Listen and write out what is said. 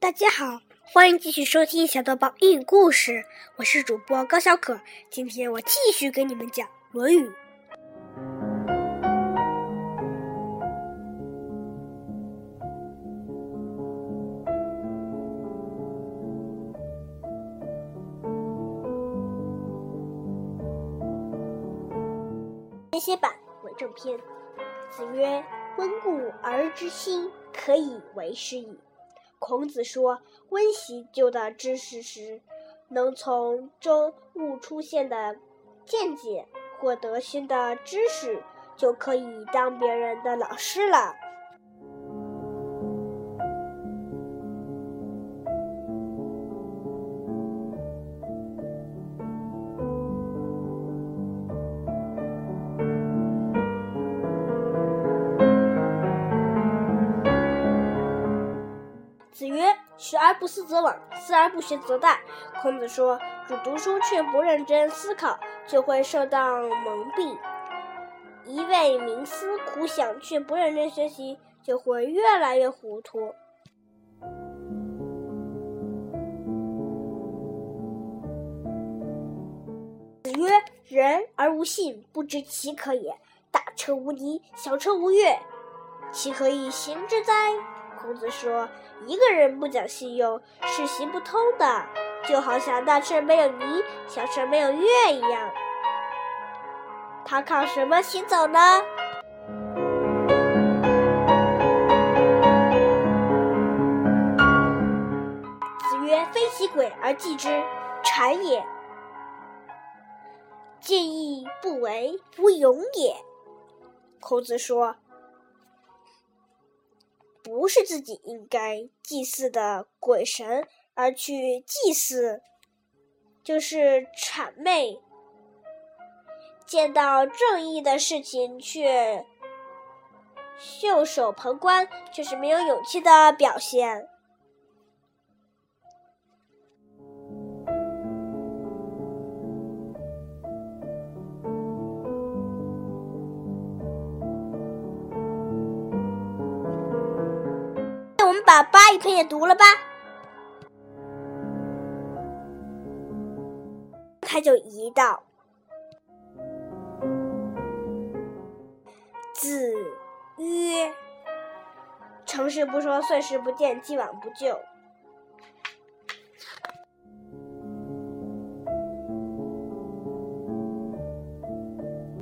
大家好，欢迎继续收听小豆包英语故事，我是主播高小可。今天我继续给你们讲《论语》。编写版为正篇。子曰：“温故而知新，可以为师矣。”孔子说：“温习旧的知识时，能从中悟出现的见解，获得新的知识，就可以当别人的老师了。”子曰：“学而不思则罔，思而不学则殆。”孔子说：“只读书却不认真思考，就会受到蒙蔽；一味冥思苦想却不认真学习，就会越来越糊涂。”子曰：“人而无信，不知其可也。大车无泥，小车无月，其可以行之哉？”孔子说：“一个人不讲信用是行不通的，就好像大车没有泥，小车没有月一样。他靠什么行走呢？”子曰：“非其鬼而祭之，谄也；见义不为，无勇也。”孔子说。不是自己应该祭祀的鬼神而去祭祀，就是谄媚；见到正义的事情却袖手旁观，就是没有勇气的表现。把八一篇也读了吧。他就疑道：“子曰，成事不说，岁时不见，既往不咎。